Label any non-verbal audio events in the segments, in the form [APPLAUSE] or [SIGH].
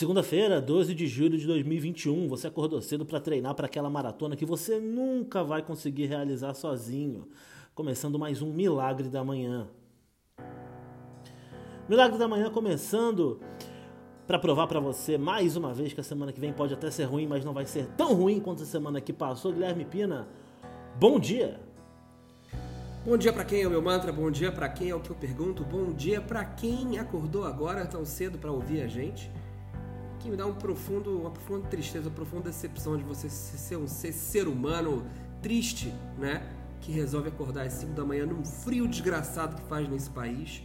Segunda-feira, 12 de julho de 2021, você acordou cedo para treinar para aquela maratona que você nunca vai conseguir realizar sozinho. Começando mais um Milagre da Manhã. Milagre da Manhã começando para provar para você mais uma vez que a semana que vem pode até ser ruim, mas não vai ser tão ruim quanto a semana que passou. Guilherme Pina, bom dia. Bom dia para quem é o meu mantra, bom dia para quem é o que eu pergunto, bom dia para quem acordou agora tão cedo para ouvir a gente que me dá um profundo, uma profunda tristeza, uma profunda decepção de você ser um ser, ser humano triste, né? Que resolve acordar às 5 da manhã num frio desgraçado que faz nesse país,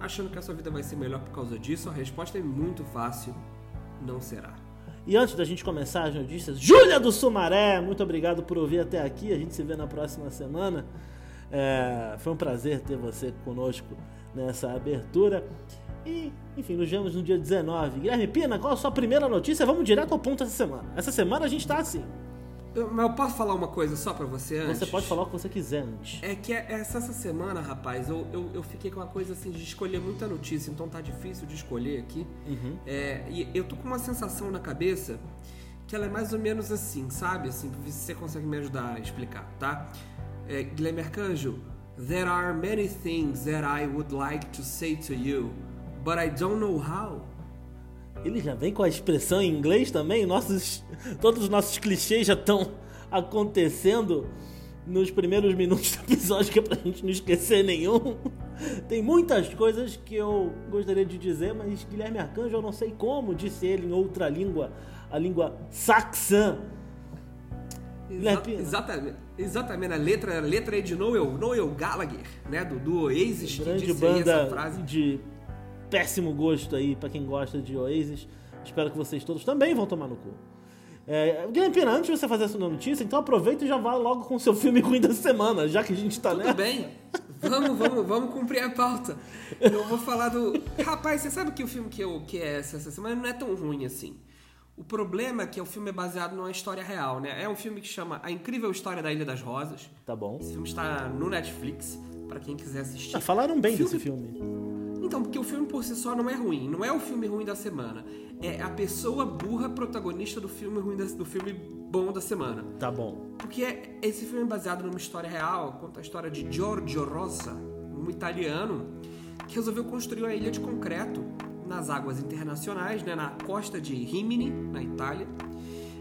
achando que a sua vida vai ser melhor por causa disso. A resposta é muito fácil: não será. E antes da gente começar as notícias, Júlia do Sumaré, muito obrigado por ouvir até aqui. A gente se vê na próxima semana. É, foi um prazer ter você conosco nessa abertura. E, enfim, nos vemos no dia 19. Guilherme Pina, qual a sua primeira notícia? Vamos direto ao ponto essa semana. Essa semana a gente tá assim. Eu, mas eu posso falar uma coisa só pra você antes? Você pode falar o que você quiser antes. É que essa, essa semana, rapaz, eu, eu, eu, fiquei com uma coisa assim de escolher muita notícia, então tá difícil de escolher aqui. Uhum. É, e eu tô com uma sensação na cabeça que ela é mais ou menos assim, sabe? Assim, pra ver se você consegue me ajudar a explicar, tá? É, Guilherme Arcanjo, There are many things that I would like to say to you but I don't know how. Ele já vem com a expressão em inglês também? Nossos, todos os nossos clichês já estão acontecendo nos primeiros minutos do episódio, que é pra gente não esquecer nenhum. Tem muitas coisas que eu gostaria de dizer, mas Guilherme Arcanjo, eu não sei como, disse ele em outra língua, a língua saxã. Exa exatamente, exatamente, a letra, a letra é de Noel, Noel Gallagher, né, do, do Oasis, Grande que disse banda essa frase. de péssimo gosto aí para quem gosta de Oasis. Espero que vocês todos também vão tomar no cu. É, Guilherme Pena, antes de você fazer essa notícia, então aproveita e já vá logo com o seu filme ruim da semana, já que a gente tá Tudo nessa. bem. Vamos, vamos, vamos cumprir a pauta. Eu vou falar do. Rapaz, você sabe que o filme que, eu, que é essa, essa semana não é tão ruim assim. O problema é que o filme é baseado numa história real, né? É um filme que chama A Incrível História da Ilha das Rosas. Tá bom. Esse filme está no Netflix, para quem quiser assistir. Ah, falaram bem filme... desse filme. Então, porque o filme por si só não é ruim. Não é o filme ruim da semana. É a pessoa burra protagonista do filme ruim da, do filme bom da semana. Tá bom. Porque é, esse filme é baseado numa história real, conta a história de Giorgio Rossa, um italiano que resolveu construir uma ilha de concreto nas águas internacionais, né, na costa de Rimini, na Itália.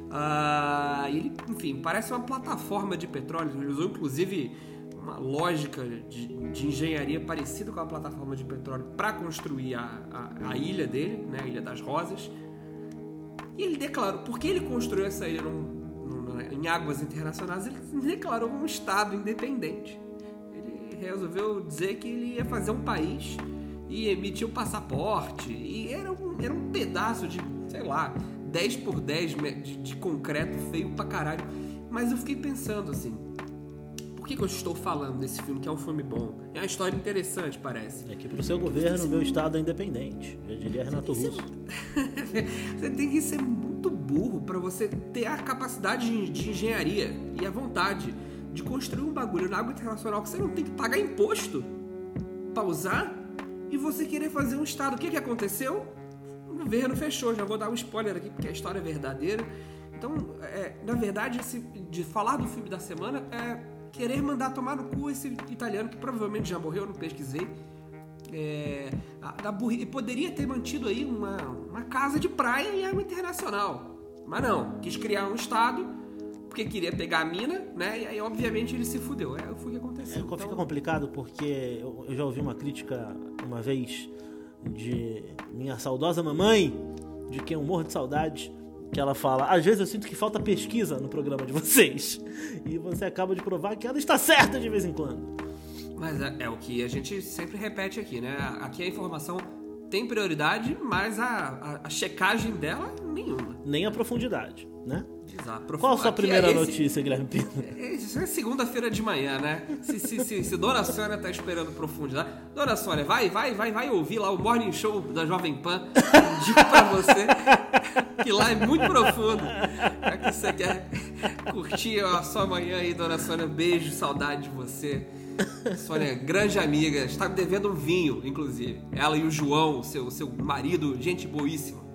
Uh, ele, enfim, parece uma plataforma de petróleo. Ele usou inclusive uma lógica de, de, engenharia parecida com a plataforma de petróleo para construir a, a, a, ilha dele, né, a Ilha das Rosas. E ele declarou, porque ele construiu essa ilha num, num, em águas internacionais, ele declarou um Estado independente. Ele resolveu dizer que ele ia fazer um país e emitiu um passaporte. E era um, era um pedaço de, sei lá, 10 por 10 de, de concreto feio pra caralho. Mas eu fiquei pensando assim que, que eu estou falando desse filme, que é um filme bom? É uma história interessante, parece. É que pro seu governo, meu estado é independente. Já diria Renato Russo. [LAUGHS] você tem que ser muito burro para você ter a capacidade de, de engenharia e a vontade de construir um bagulho na água internacional que você não tem que pagar imposto pra usar e você querer fazer um estado. O que, que aconteceu? O governo fechou. Já vou dar um spoiler aqui porque a história é verdadeira. Então, é, na verdade, esse, de falar do filme da semana é querer mandar tomar no cu esse italiano que provavelmente já morreu, não pesquisei. É, da burri... poderia ter mantido aí uma, uma casa de praia em água internacional. Mas não, quis criar um estado porque queria pegar a mina, né? E aí, obviamente, ele se fudeu. É, foi o que aconteceu. É, então... Fica complicado porque eu, eu já ouvi uma crítica uma vez de minha saudosa mamãe, de quem eu morro de saudade, que ela fala: às vezes eu sinto que falta pesquisa no programa de vocês. [LAUGHS] E você acaba de provar que ela está certa de vez em quando. Mas é, é o que a gente sempre repete aqui, né? Aqui a informação tem prioridade, mas a, a, a checagem dela, nenhuma. Nem a profundidade, né? Exato. Qual a sua primeira é esse, notícia, Guilherme Pino? Isso é segunda-feira de manhã, né? Se, se, se, se, Dona Sônia tá esperando profundidade. Dona Sônia, vai, vai, vai, vai ouvir lá o Morning Show da Jovem Pan. Digo pra você que lá é muito profundo. É que você quer curtir a sua manhã aí, Dona Sônia. Beijo, saudade de você. Sônia, grande amiga, está me devendo um vinho, inclusive. Ela e o João, seu, seu marido, gente boíssima.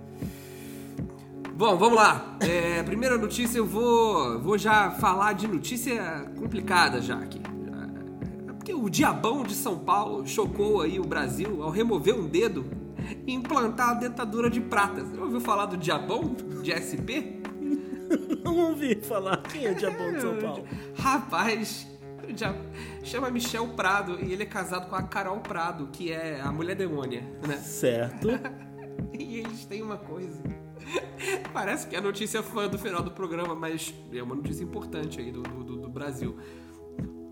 Bom, vamos lá. É, primeira notícia, eu vou, vou já falar de notícia complicada já aqui. É porque o diabão de São Paulo chocou aí o Brasil ao remover um dedo e implantar a dentadura de prata. Você ouviu falar do diabão de SP? [LAUGHS] Não ouvi falar. Quem é o diabão de São [LAUGHS] Paulo? Rapaz, chama Michel Prado e ele é casado com a Carol Prado, que é a mulher demônia, né? Certo. [LAUGHS] e eles têm uma coisa. [LAUGHS] Parece que a notícia foi do final do programa, mas é uma notícia importante aí do, do, do Brasil.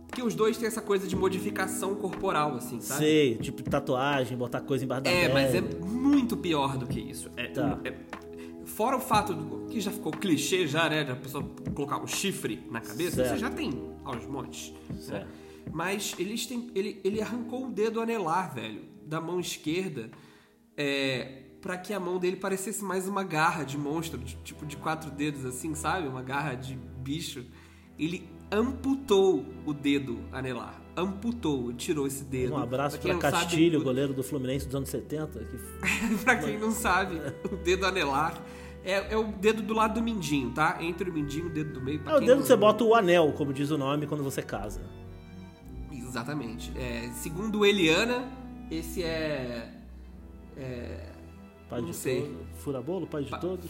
Porque os dois têm essa coisa de modificação corporal, assim, sabe? Sei, tipo tatuagem, botar coisa embaixo da É, mas é muito pior do que isso. É, Tá. é- fora o fato do- que já ficou clichê já, né? Da pessoa colocar um chifre na cabeça, Certo. você já tem aos montes. né? Mas eles têm, ele, ele arrancou o dedo anelar, velho, da mão esquerda, é, para que a mão dele parecesse mais uma garra de monstro, de- tipo de quatro dedos, assim, sabe? Uma garra de bicho. Ele amputou o dedo anelar. Amputou, tirou esse dedo. Um abraço sabe, Castilho, o- goleiro do Fluminense dos anos 70. Que... [LAUGHS] pra quem não sabe, o dedo anelar é, é o dedo do lado do mindinho, tá? Entre o mindinho e o dedo do meio. É o dedo que você bota o anel, como diz o nome, quando você casa. Exatamente. É, segundo Eliana, esse é. é Pai Não de sei. todos. Fura-bolo, pai de Pa- todos.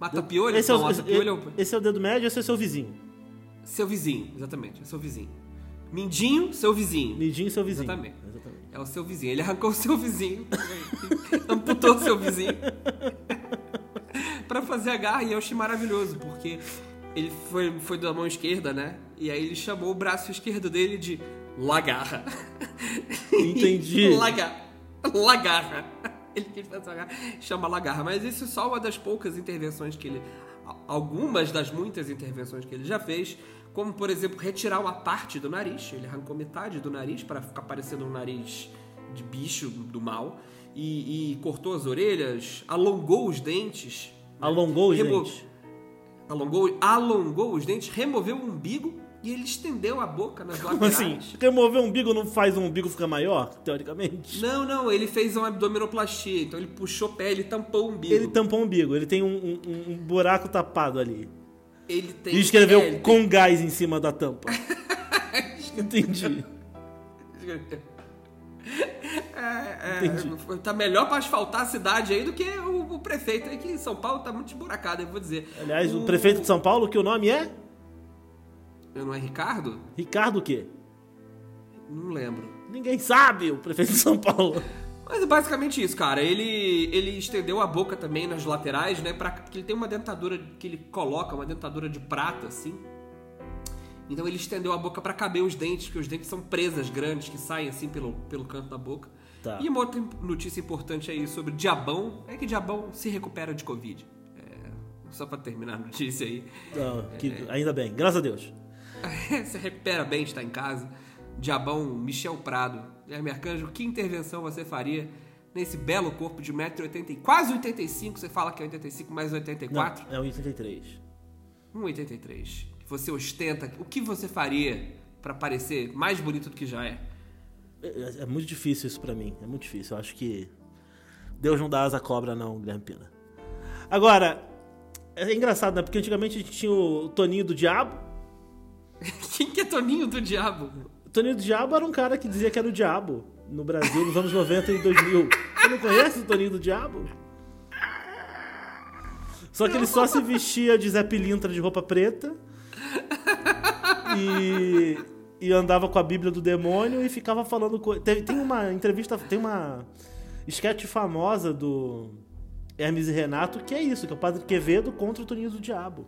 Mata piolho? Esse é, o, mata esse, piolho é o- esse é o dedo médio, esse é o seu vizinho. seu vizinho, exatamente, é seu vizinho. Mindinho, seu vizinho. Midinho, seu vizinho. Exatamente. Exatamente. É o seu vizinho. Ele arrancou o seu vizinho, [LAUGHS] amputou o seu vizinho [LAUGHS] pra fazer a garra. E eu achei maravilhoso, porque ele foi, foi da mão esquerda, né? E aí ele chamou o braço esquerdo dele de lagarra. Entendi. [LAUGHS] Laga, lagarra. [LAUGHS] Ele quis fazer uma garra, chama lagarra. Mas isso é só uma das poucas intervenções que ele. Algumas das muitas intervenções que ele já fez, como por exemplo retirar uma parte do nariz. Ele arrancou metade do nariz para ficar parecendo um nariz de bicho do mal. E, e cortou as orelhas, alongou os dentes. né? Alongou os Remo- dentes. Alongou, alongou os dentes, removeu o umbigo e ele estendeu a boca nas Como laterais. assim? Remover o umbigo não faz o umbigo ficar maior, teoricamente? Não, não, ele fez uma abdominoplastia, então ele puxou o pé, ele tampou o umbigo. Ele tampou o umbigo, ele tem um, um- um buraco tapado ali. Ele tem. E escreveu é, com gás em cima da tampa. [LAUGHS] Entendi. tem- É, é, tá melhor pra asfaltar a cidade aí do que o, o prefeito aí, que em São Paulo tá muito esburacado, eu vou dizer. Aliás, o prefeito de São Paulo, que o nome é? Eu não é Ricardo? Ricardo o quê? Não lembro. Ninguém sabe, o prefeito de São Paulo. Mas é basicamente isso, cara. Ele, ele estendeu a boca também nas laterais, né? Pra, porque ele tem uma dentadura que ele coloca, uma dentadura de prata, assim. Então ele estendeu a boca pra caber os dentes, porque os dentes são presas grandes que saem assim pelo, pelo canto da boca. Tá. E uma outra notícia importante aí sobre Diabão é que Diabão se recupera de Covid. É, só pra terminar a notícia aí. Não, que- ainda bem, graças a Deus. [LAUGHS] se recupera bem, está em casa. Diabão Michel Prado. Guilherme Arcanjo, que intervenção você faria nesse belo corpo de 1,80m? Quase 85, você fala que é 85 mais 84? Não, é o 83. 1,83. Que você ostenta. O que você faria pra parecer mais bonito do que já é? É, é muito difícil isso pra mim, é muito difícil. Eu acho que Deus não dá asa à cobra não, Guilherme Pina. Agora, é engraçado, né? Porque antigamente a gente tinha o Toninho do Diabo. [LAUGHS] Quem que é Toninho do Diabo? Toninho do Diabo era um cara que dizia que era o Diabo no Brasil nos anos 90 e 2000. Você não conhece o Toninho do Diabo? Só que ele só se vestia de Zé Pilintra de roupa preta e, e andava com a Bíblia do demônio e ficava falando coisas. Tem uma entrevista, tem uma sketch famosa do Hermes e Renato que é isso, que é o Padre Quevedo contra o Toninho do Diabo.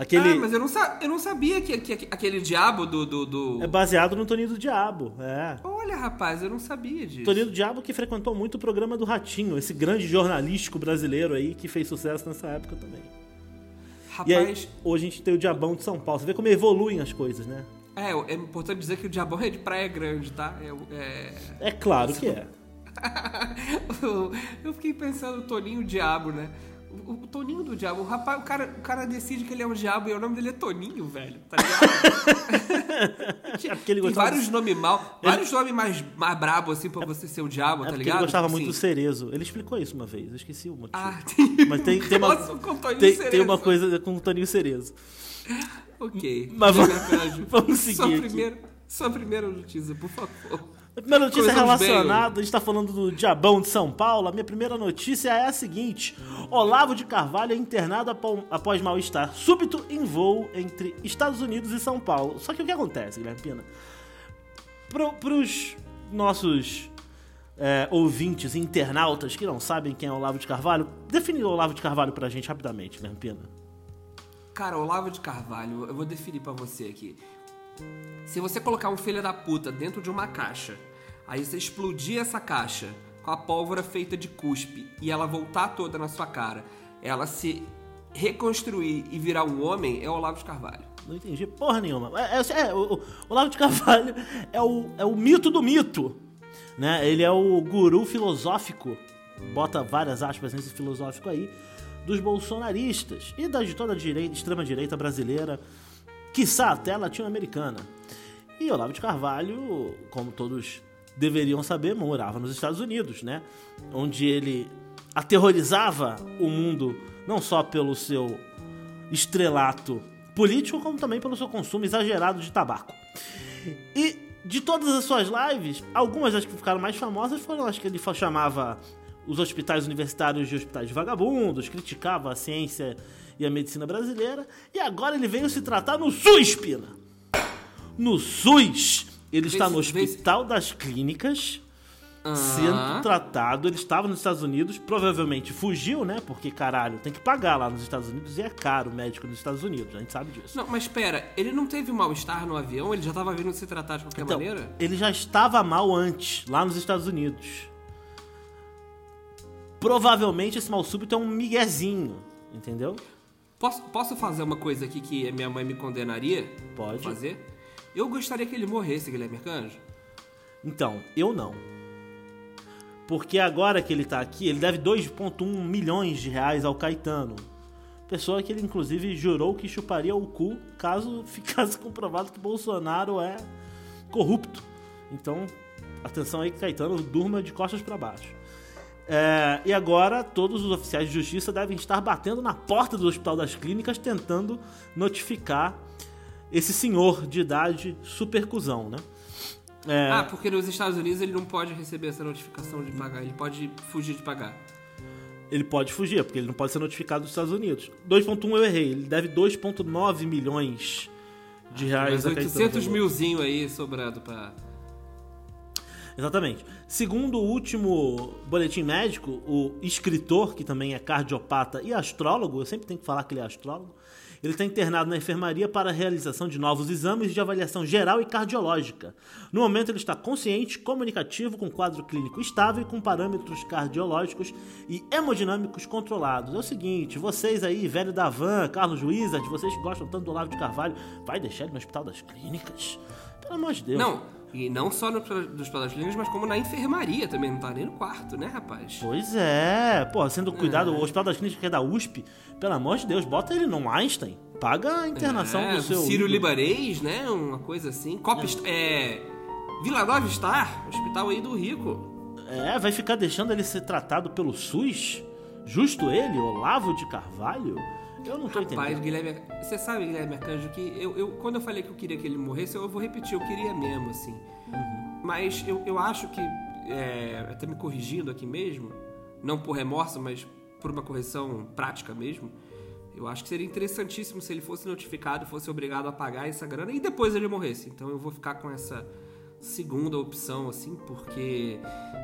Aquele Ah, mas eu não, eu não sabia que, que- que aquele diabo do. do, do- é baseado no Toninho do Diabo, é. Olha, rapaz, eu não sabia disso. Toninho do Diabo que frequentou muito o programa do Ratinho, esse grande jornalístico brasileiro aí que fez sucesso nessa época também. E aí, Rapaz, hoje a gente tem o Diabão de São Paulo. Você vê como evoluem as coisas, né? é, é importante dizer que o diabão é de Praia Grande, tá? É- é... É claro que é. [LAUGHS] eu fiquei pensando, Toninho Diabo, né? O, o Toninho do Diabo. O rapaz, o cara, o cara decide que ele é um diabo e o nome dele é Toninho, velho. Tá ligado? [LAUGHS] É porque ele Tem vários nomes mal, vários nomes mais, mais brabos, assim, pra você ser o diabo, é tá ligado? ele gostava Tipo muito do assim, cerezo. Ele explicou isso uma vez, eu esqueci o motivo. Ah, tem. [LAUGHS] Mas tem, tem, uma, [LAUGHS] Nossa, com o Toninho tem, tem uma coisa com o Toninho Cerezo. Ok. Mas vamos- vamos seguir Sua primeira, sua primeira notícia, por favor. A primeira notícia Começamos relacionada, a gente tá falando do Diabão de São Paulo. A minha primeira notícia é a seguinte: Olavo de Carvalho é internado após mal-estar súbito em voo entre Estados Unidos e São Paulo. Só que o que acontece, Guilherme Pina? Pro, pros nossos é, ouvintes, internautas que não sabem quem é Olavo de Carvalho, define o Olavo de Carvalho pra gente rapidamente, Guilherme Pina. Cara, Olavo de Carvalho, eu vou definir pra você aqui. Se você colocar um filho da puta dentro de uma caixa, aí você explodir essa caixa com a pólvora feita de cuspe e ela voltar toda na sua cara, ela se reconstruir e virar um homem, é Olavo de Carvalho. Não entendi porra nenhuma. É, é, é, o, o Olavo de Carvalho [LAUGHS] é o, é o mito do mito. Né? Ele é o guru filosófico, bota várias aspas nesse filosófico aí, dos bolsonaristas e da, de toda a direita, extrema-direita brasileira, quiçá até latino-americana. E Olavo de Carvalho, como todos deveriam saber, morava nos Estados Unidos, né? Onde ele aterrorizava o mundo não só pelo seu estrelato político, como também pelo seu consumo exagerado de tabaco. E de todas as suas lives, algumas das que ficaram mais famosas foram as que ele chamava os hospitais universitários de hospitais vagabundos, criticava a ciência e a medicina brasileira, e agora ele veio se tratar no SUS, Pina. No SUS, ele está no Hospital das Clínicas, sendo tratado. Ele estava nos Estados Unidos, provavelmente fugiu, né? Porque, caralho, tem que pagar lá nos Estados Unidos e é caro o médico nos Estados Unidos, a gente sabe disso. Não, mas espera, ele não teve mal-estar no avião? Ele já tava vindo se tratar de qualquer Então, maneira? ele já estava mal antes, lá nos Estados Unidos. Provavelmente esse mal súbito é um miguezinho, entendeu? Posso, posso fazer uma coisa aqui que minha mãe me condenaria? Pode. Fazer? Eu gostaria que ele morresse, Guilherme Arcanjo. Então, eu não. Porque agora que ele tá aqui, ele deve 2,1 milhões de reais ao Caetano. Pessoa que ele, inclusive, jurou que chuparia o cu caso [LAUGHS] ficasse comprovado que Bolsonaro é corrupto. Então, atenção aí que Caetano durma de costas para baixo. É, e agora, todos os oficiais de justiça devem estar batendo na porta do Hospital das Clínicas tentando notificar esse senhor de idade super cuzão, né? É, Ah, porque nos Estados Unidos ele não pode receber essa notificação de pagar, ele pode fugir de pagar. ele pode fugir, porque ele não pode ser notificado dos Estados Unidos. 2.1 eu errei, ele deve 2.9 milhões de reais Mas a Caetano 800 Veloso. milzinho aí sobrando pra. Exatamente. Segundo o último boletim médico, o escritor, que também é cardiopata e astrólogo, eu sempre tenho que falar que ele é astrólogo, ele está internado na enfermaria para a realização de novos exames de avaliação geral e cardiológica. No momento, ele está consciente, comunicativo, com quadro clínico estável e com parâmetros cardiológicos e hemodinâmicos controlados. É o seguinte, vocês aí, velho da van, Carlos Wizard, vocês que gostam tanto do Olavo de Carvalho, vai deixar ele no Hospital das Clínicas? Pelo amor de Deus. Não, e não só no, dos Clínicas, mas como na enfermaria também, não tá nem no quarto, né, rapaz? Pois é, pô, sendo cuidado, o Hospital das Clínicas que é da USP, pelo amor de Deus, bota ele no Einstein, paga a internação é, do seu. Ciro ídolo. Libanês, né? Uma coisa assim. Copa Est- é. Vila Nova Star, hospital aí do Rico. É, vai ficar deixando ele ser tratado pelo SUS? Justo ele, Olavo de Carvalho? Eu não tô Rapaz, entendendo. Guilherme, você sabe, Guilherme Arcanjo, que eu, eu- quando eu falei que eu queria que ele morresse, eu vou repetir, eu queria mesmo, assim. Uhum. Mas eu, eu acho que, é, até me corrigindo aqui mesmo, não por remorso, mas por uma correção prática mesmo, eu acho que seria interessantíssimo se ele fosse notificado, fosse obrigado a pagar essa grana e depois ele morresse. Então eu vou ficar com essa segunda opção, assim, porque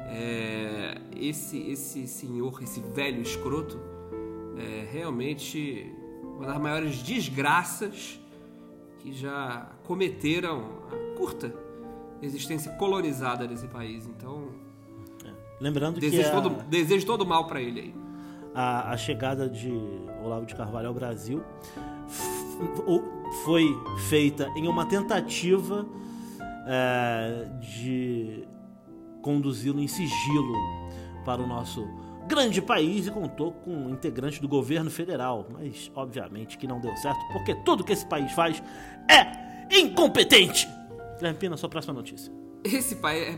é, esse, esse senhor, esse velho escroto, é realmente uma das maiores desgraças que já cometeram a curta existência colonizada desse país. Então, Lembrando que desejo, a, todo, desejo todo mal pra ele aí. a, a chegada de Olavo de Carvalho ao Brasil foi feita em uma tentativa é, de conduzi-lo em sigilo para o nosso grande país e contou com integrantes do governo federal, mas obviamente que não deu certo, porque tudo que esse país faz é incompetente. Guilherme Pina, sua próxima notícia. Esse país. É,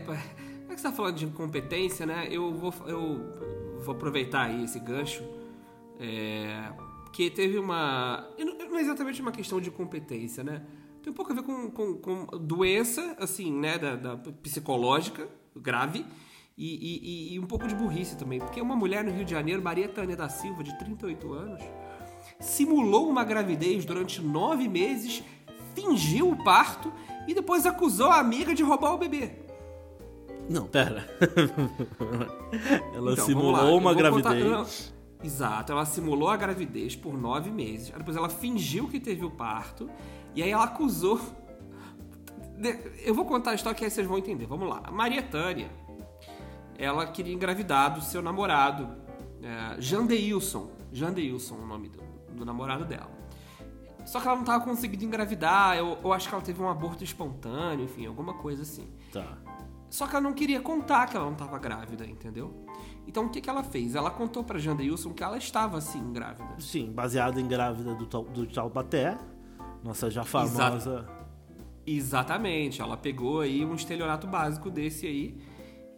é que você tá falando de incompetência, né? Eu vou, eu vou aproveitar aí esse gancho. É, que teve uma. Não é exatamente uma questão de competência, né? Tem um pouco a ver com, com, com doença, assim, né? Da, da psicológica, grave. E, e, e, um pouco de burrice também. Porque uma mulher no Rio de Janeiro, Maria Tânia da Silva, de 38 anos, simulou uma gravidez durante nove meses, fingiu o parto e depois acusou a amiga de roubar o bebê. Não, pera. [LAUGHS] ela então, simulou uma gravidez. Contar... Exato, ela simulou a gravidez por nove meses. Depois ela fingiu que teve o parto. E aí ela acusou. [LAUGHS] Eu vou contar a história que aí vocês vão entender. Vamos lá. A Maria Tânia, ela queria engravidar do seu namorado, é, Jandeilson. Jandeilson é o nome do, do namorado dela. Só que ela não estava conseguindo engravidar, eu, eu, acho que ela teve um aborto espontâneo, enfim, alguma coisa assim. Tá. Só que ela não queria contar que ela não estava grávida, entendeu? Então o que, que ela fez? Ela contou pra Jandeilson que ela estava sim grávida. Sim, baseada em grávida do, do Taubaté, nossa já famosa. Exa Exatamente, ela pegou aí um estelionato básico desse aí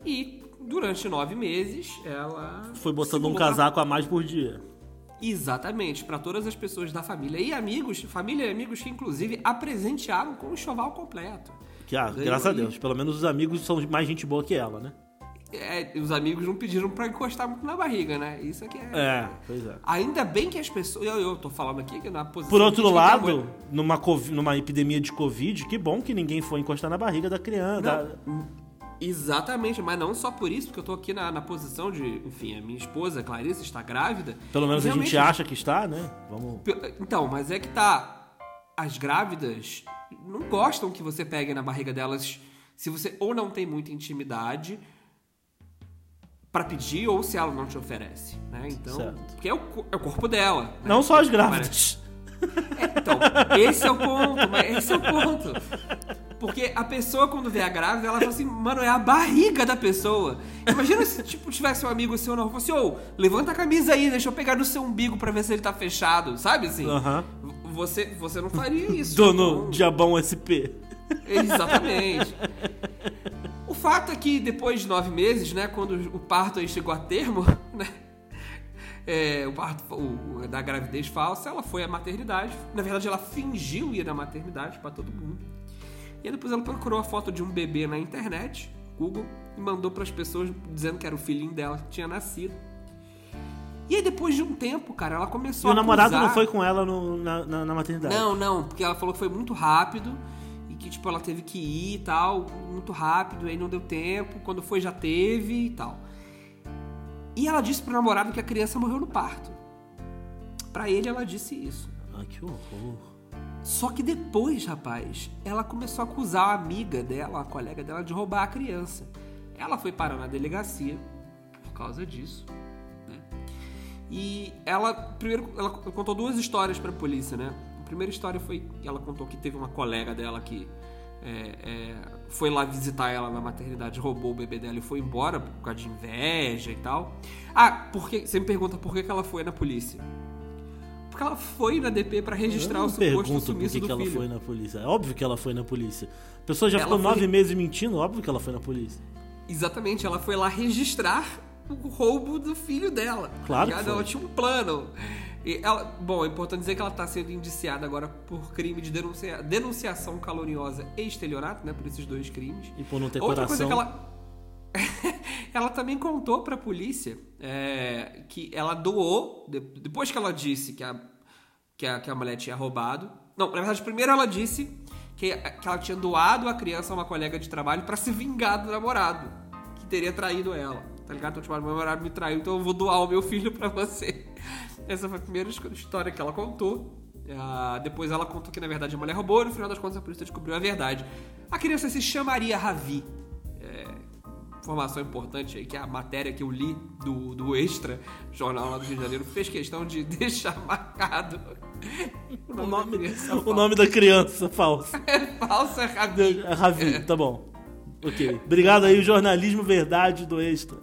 e durante nove meses ela. Foi botando um casaco a mais por dia. Exatamente, para todas as pessoas da família e amigos, família e amigos que inclusive apresentearam com o enxoval completo. Que, ah, graças a Deus, pelo menos os amigos são mais gente boa que ela, né? É, os amigos não pediram para encostar muito na barriga, né? Isso aqui é. É, pois é. Ainda bem que as pessoas. Eu, eu tô falando aqui que na posição. Por outro lado, numa, numa epidemia de Covid, que bom que ninguém foi encostar na barriga da criança. Não, da... Exatamente, mas não só por isso, porque eu tô aqui na, na posição de, enfim, a minha esposa, Clarice, está grávida. Pelo menos a gente acha que está, né? Vamos. Então, mas é que tá. As grávidas não gostam que você pegue na barriga delas se você ou não tem muita intimidade para pedir ou se ela não te oferece, né? Então, certo. porque é o, é o corpo dela. Né? Não só as grávidas. É, então, esse é o ponto, mas esse é o ponto. Porque a pessoa, quando vê a grávida, ela fala assim, mano, é a barriga da pessoa. Imagina se, tipo, tivesse um amigo seu na rua, assim, ô, oh, levanta a camisa aí, deixa eu pegar no seu umbigo pra ver se ele tá fechado, sabe assim? Uhum. Você, você não faria isso. Dono então... Diabão SP. Exatamente. O fato é que depois de nove meses, né, quando o parto aí chegou a termo, né, é, o parto o, da gravidez falsa, ela foi à maternidade. Na verdade, ela fingiu ir na maternidade para todo mundo. E aí depois ela procurou a foto de um bebê na internet, Google, e mandou para as pessoas dizendo que era o filhinho dela que tinha nascido. E aí depois de um tempo, cara, ela começou e a. E o namorado não foi com ela no, na, na, na, maternidade? Não, não, porque ela falou que foi muito rápido e que, tipo, ela teve que ir e tal, muito rápido, aí não deu tempo, quando foi já teve e tal. E ela disse pro namorado que a criança morreu no parto. Para ele, ela disse isso. Ah, que horror. Só que depois, rapaz, ela começou a acusar a amiga dela, a colega dela, de roubar a criança. Ela foi parar na delegacia por causa disso. Né? E ela, primeiro, ela contou duas histórias para a polícia, né? A primeira história foi que ela contou que teve uma colega dela que é, é, foi lá visitar ela na maternidade, roubou o bebê dela e foi embora por causa de inveja e tal. Ah, porque você me pergunta por que, que ela foi na polícia? Porque ela foi na DP para registrar o suposto sumiço por que do que ela foi na polícia. É óbvio que ela foi na polícia. A pessoa já ela ficou foi... nove meses mentindo, óbvio que ela foi na polícia. Exatamente, ela foi lá registrar o roubo do filho dela. Claro. Tá ela tinha um plano. E ela, bom, é importante dizer que ela está sendo indiciada agora por crime de denuncia, denunciação caluniosa e estelionato, né? Por esses dois crimes. E por não ter Outra coração. coisa que ela. [LAUGHS] ela também contou para a polícia é, que ela doou, depois que ela disse que a, que, a, que a mulher tinha roubado. Não, na verdade, primeiro ela disse que, que ela tinha doado a criança a uma colega de trabalho para se vingar do namorado, que teria traído ela. Tá ligado? Então, tipo, meu namorado me traiu, então eu vou doar o meu filho para você. [LAUGHS] Essa foi a primeira história que ela contou. Uh, depois ela contou que na verdade a mulher roubou e no final das contas a polícia descobriu a verdade. A criança se chamaria Ravi. É, informação importante aí que a matéria que eu li do, do Extra, jornal lá do Rio de Janeiro, fez questão de [LAUGHS] deixar marcado o nome, o nome, [LAUGHS] o nome da criança falsa. [LAUGHS] É falsa, é Ravi. É Ravi, é. tá bom. Ok. Obrigado aí, o jornalismo verdade do Extra.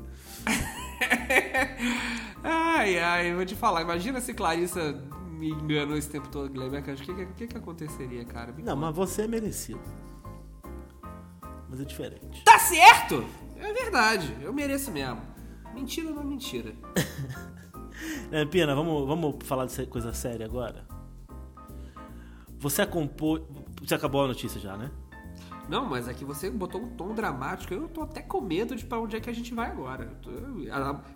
ai, ai, vou te falar. Imagina se Clarissa me enganou esse tempo todo, Guilherme. O que, que, que aconteceria, cara? Me Não, conta. mas você é merecido. Mas é diferente. Tá certo! É verdade, eu mereço mesmo. Mentira não é mentira. [LAUGHS] É, Pina, vamos, vamos falar de coisa séria agora? Você acompanhou. Você acabou a notícia já, né? Não, mas aqui você botou um tom dramático. Eu tô até com medo de pra onde é que a gente vai agora. Tô-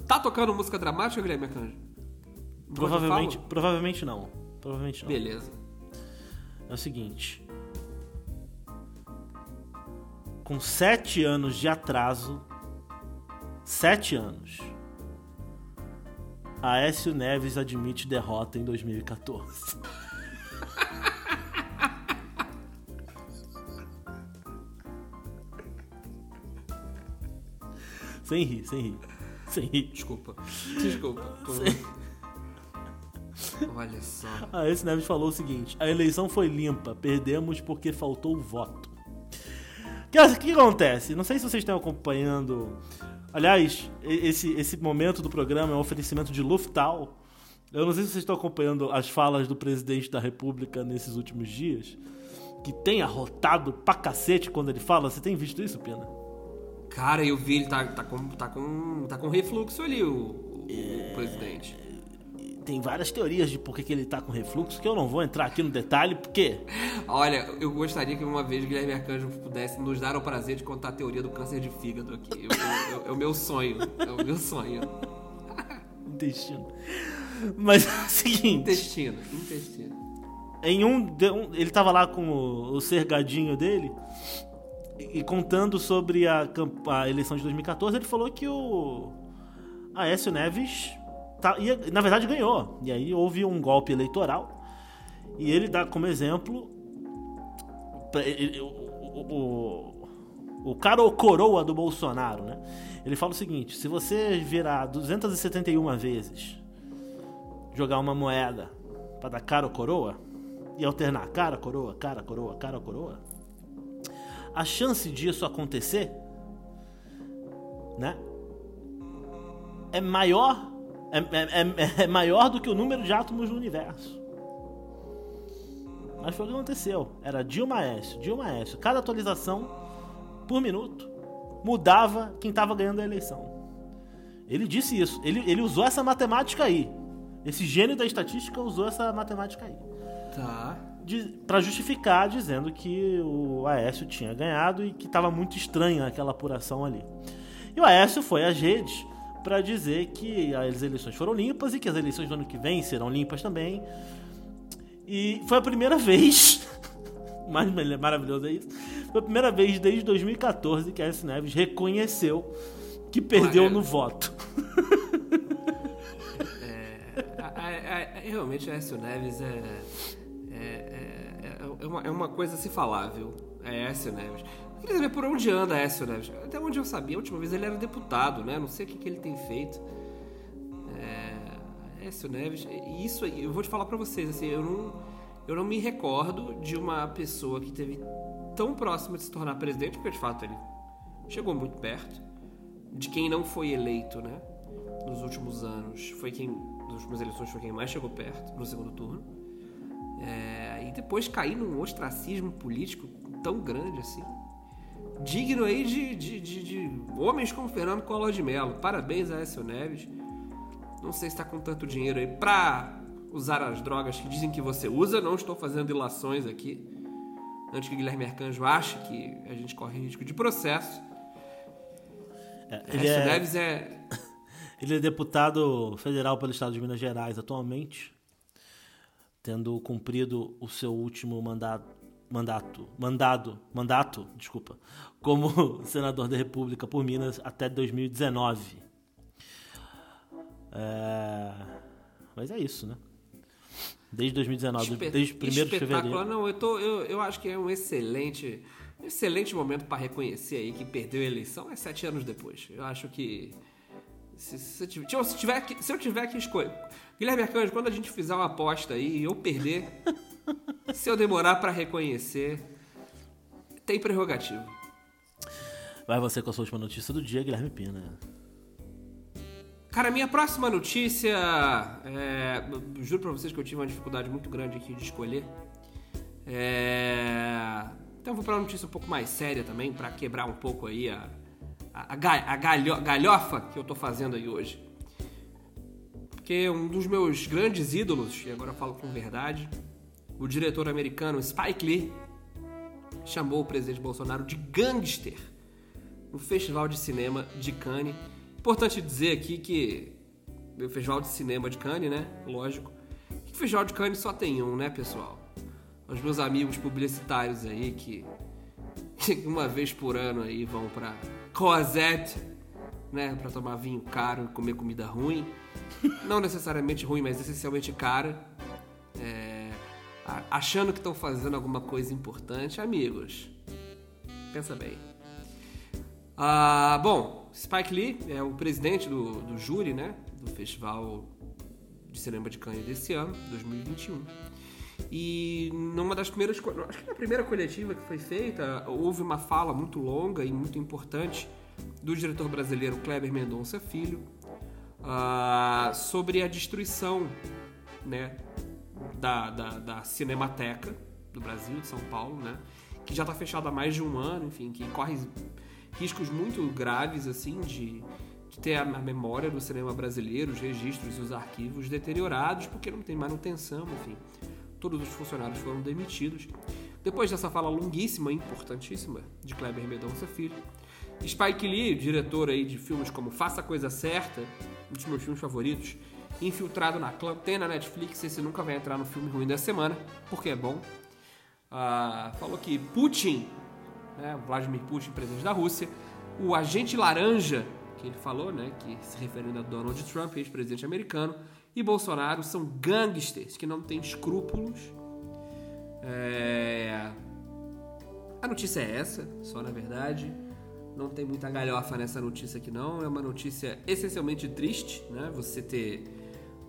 Tá tocando música dramática, Guilherme Arcanjo? Provavelmente, provavelmente não. Provavelmente não. Beleza. É o seguinte. Com sete anos de atraso. Sete anos. Aécio Neves admite derrota em 2014. [LAUGHS] sem rir, sem rir. Sem rir. Desculpa. Desculpa. Tô- Olha só. [LAUGHS] Aécio Neves falou o seguinte: a eleição foi limpa, perdemos porque faltou voto. O que, que acontece? Não sei se vocês estão acompanhando. Aliás, esse, esse momento do programa é um oferecimento de Luftal. Eu não sei se vocês estão acompanhando as falas do presidente da República nesses últimos dias. Que tem arrotado pra cacete quando ele fala. Você tem visto isso, Pena? Cara, eu vi, ele tá, tá, com, tá, com, tá com refluxo ali, o, o- o presidente. Tem várias teorias de por que, que ele tá com refluxo, que eu não vou entrar aqui no detalhe, porque Olha, eu gostaria que uma vez o Guilherme Arcanjo pudesse nos dar o prazer de contar a teoria do câncer de fígado aqui. Eu- eu- eu- é o meu sonho. É o meu sonho. [LAUGHS] intestino. Mas é o seguinte. Intestino, intestino. Em um, ele tava lá com o, o cergadinho dele e, e contando sobre a, a eleição de 2014, ele falou que o Aécio Neves tá- ia- na verdade ganhou. E aí houve um golpe eleitoral e ele dá como exemplo ele- o, o, o, o cara ou coroa do Bolsonaro, né? Ele fala o seguinte: se você virar 271 vezes, jogar uma moeda pra dar cara ou coroa e alternar cara, coroa, cara, coroa, cara, coroa, a chance disso acontecer, né? É maior, é, é- é- é maior do que o número de átomos no universo. Mas foi o que aconteceu. Era Dilma Aécio, Dilma Aécio. Cada atualização por minuto mudava quem estava ganhando a eleição. Ele disse isso. Ele, ele usou essa matemática aí. Esse gênio da estatística usou essa matemática aí. Tá. para justificar, dizendo que o Aécio tinha ganhado e que estava muito estranha aquela apuração ali. E o Aécio foi às redes para dizer que as eleições foram limpas e que as eleições do ano que vem serão limpas também. E foi a primeira [LAUGHS] vez, mais maravilhoso é isso, foi a primeira vez desde 2014 que Aécio Neves reconheceu que perdeu Ah, é. no voto. A- a- a- realmente, Aécio Neves é. É, é, é uma, é uma coisa a se falar, viu? É Aécio Neves. Queria saber por onde anda Aécio Neves. Até onde eu sabia, a última vez ele era deputado, né? Não sei o que, que ele tem feito. É, Aécio Neves. Isso aí, eu vou te falar pra vocês, assim, eu não, eu não me recordo de uma pessoa que teve tão próxima de se tornar presidente, porque de fato ele chegou muito perto, de quem não foi eleito, né? Nos últimos anos, foi quem, nas últimas eleições, foi quem mais chegou perto no segundo turno. É, e depois cair num ostracismo político tão grande assim. Digno aí de, de, de- de homens como Fernando Collor de Mello. Parabéns a Aécio Neves. Não sei se está com tanto dinheiro aí pra usar as drogas que dizem que você usa. Não estou fazendo ilações aqui. Antes que Guilherme Arcanjo ache que a gente corre risco de processo. É, ele, Aécio é, Neves é. [LAUGHS] ele é deputado federal pelo estado de Minas Gerais atualmente, tendo cumprido o seu último mandato, mandato, mandado, mandato, desculpa, como [LAUGHS] senador da República por Minas até 2019. É, Mas é isso, né? Desde 2019, Espe- desde 1 de fevereiro. Não, eu, tô, eu, eu acho que é um excelente, um excelente momento para reconhecer aí que perdeu a eleição é sete anos depois. Eu acho que se, se, eu tiver- se tiver que, se eu tiver que escolher, Guilherme Arcanjo, quando a gente fizer uma aposta aí e eu perder, [LAUGHS] se eu demorar para reconhecer, tem prerrogativa. Vai você com a sua última notícia do dia, Guilherme Pina. Cara, minha próxima notícia. É, juro pra vocês que eu tive uma dificuldade muito grande aqui de escolher. É, então vou pra uma notícia um pouco mais séria também, para quebrar um pouco aí a, a, a galho, galhofa que eu tô fazendo aí hoje. Porque um dos meus grandes ídolos, e agora eu falo com verdade, o diretor americano Spike Lee chamou o presidente Bolsonaro de gangster no Festival de Cinema de Cannes. Importante dizer aqui que o Festival de Cinema de Cannes, né? Lógico. Que o Festival de Cannes só tem um, né, pessoal? Os meus amigos publicitários aí que, uma vez por ano aí vão pra Cosette, né, para tomar vinho caro e comer comida ruim. Não necessariamente ruim, mas essencialmente cara. É, achando que estão fazendo alguma coisa importante, amigos. Pensa bem. Ah, bom, Spike Lee é o presidente do, do júri, né, do Festival de Cinema de Cannes desse ano, 2021. E numa das primeiras, acho que na primeira coletiva que foi feita, houve uma fala muito longa e muito importante do diretor brasileiro Kleber Mendonça Filho uh, sobre a destruição né, da, da, da, Cinemateca do Brasil, de São Paulo, né, que já está fechada há mais de um ano, enfim, que corre riscos muito graves assim de, de ter a memória do cinema brasileiro, os registros e os arquivos deteriorados porque não tem manutenção, enfim. Todos os funcionários foram demitidos. Depois dessa fala longuíssima e importantíssima de Kleber Mendonça Filho, Spike Lee, diretor aí de filmes como Faça a Coisa Certa, um dos meus filmes favoritos, Infiltrado na Clã, tem na Netflix, esse nunca vai entrar no filme ruim da semana, porque é bom. Ah, falou que Putin, né, Vladimir Putin, presidente da Rússia, o agente laranja, que ele falou, né, que se referindo a Donald Trump, ex-presidente americano, e Bolsonaro são gangsters que não têm escrúpulos. É... A notícia é essa, só na verdade. Não tem muita galhofa nessa notícia aqui não. É uma notícia essencialmente triste, né? Você ter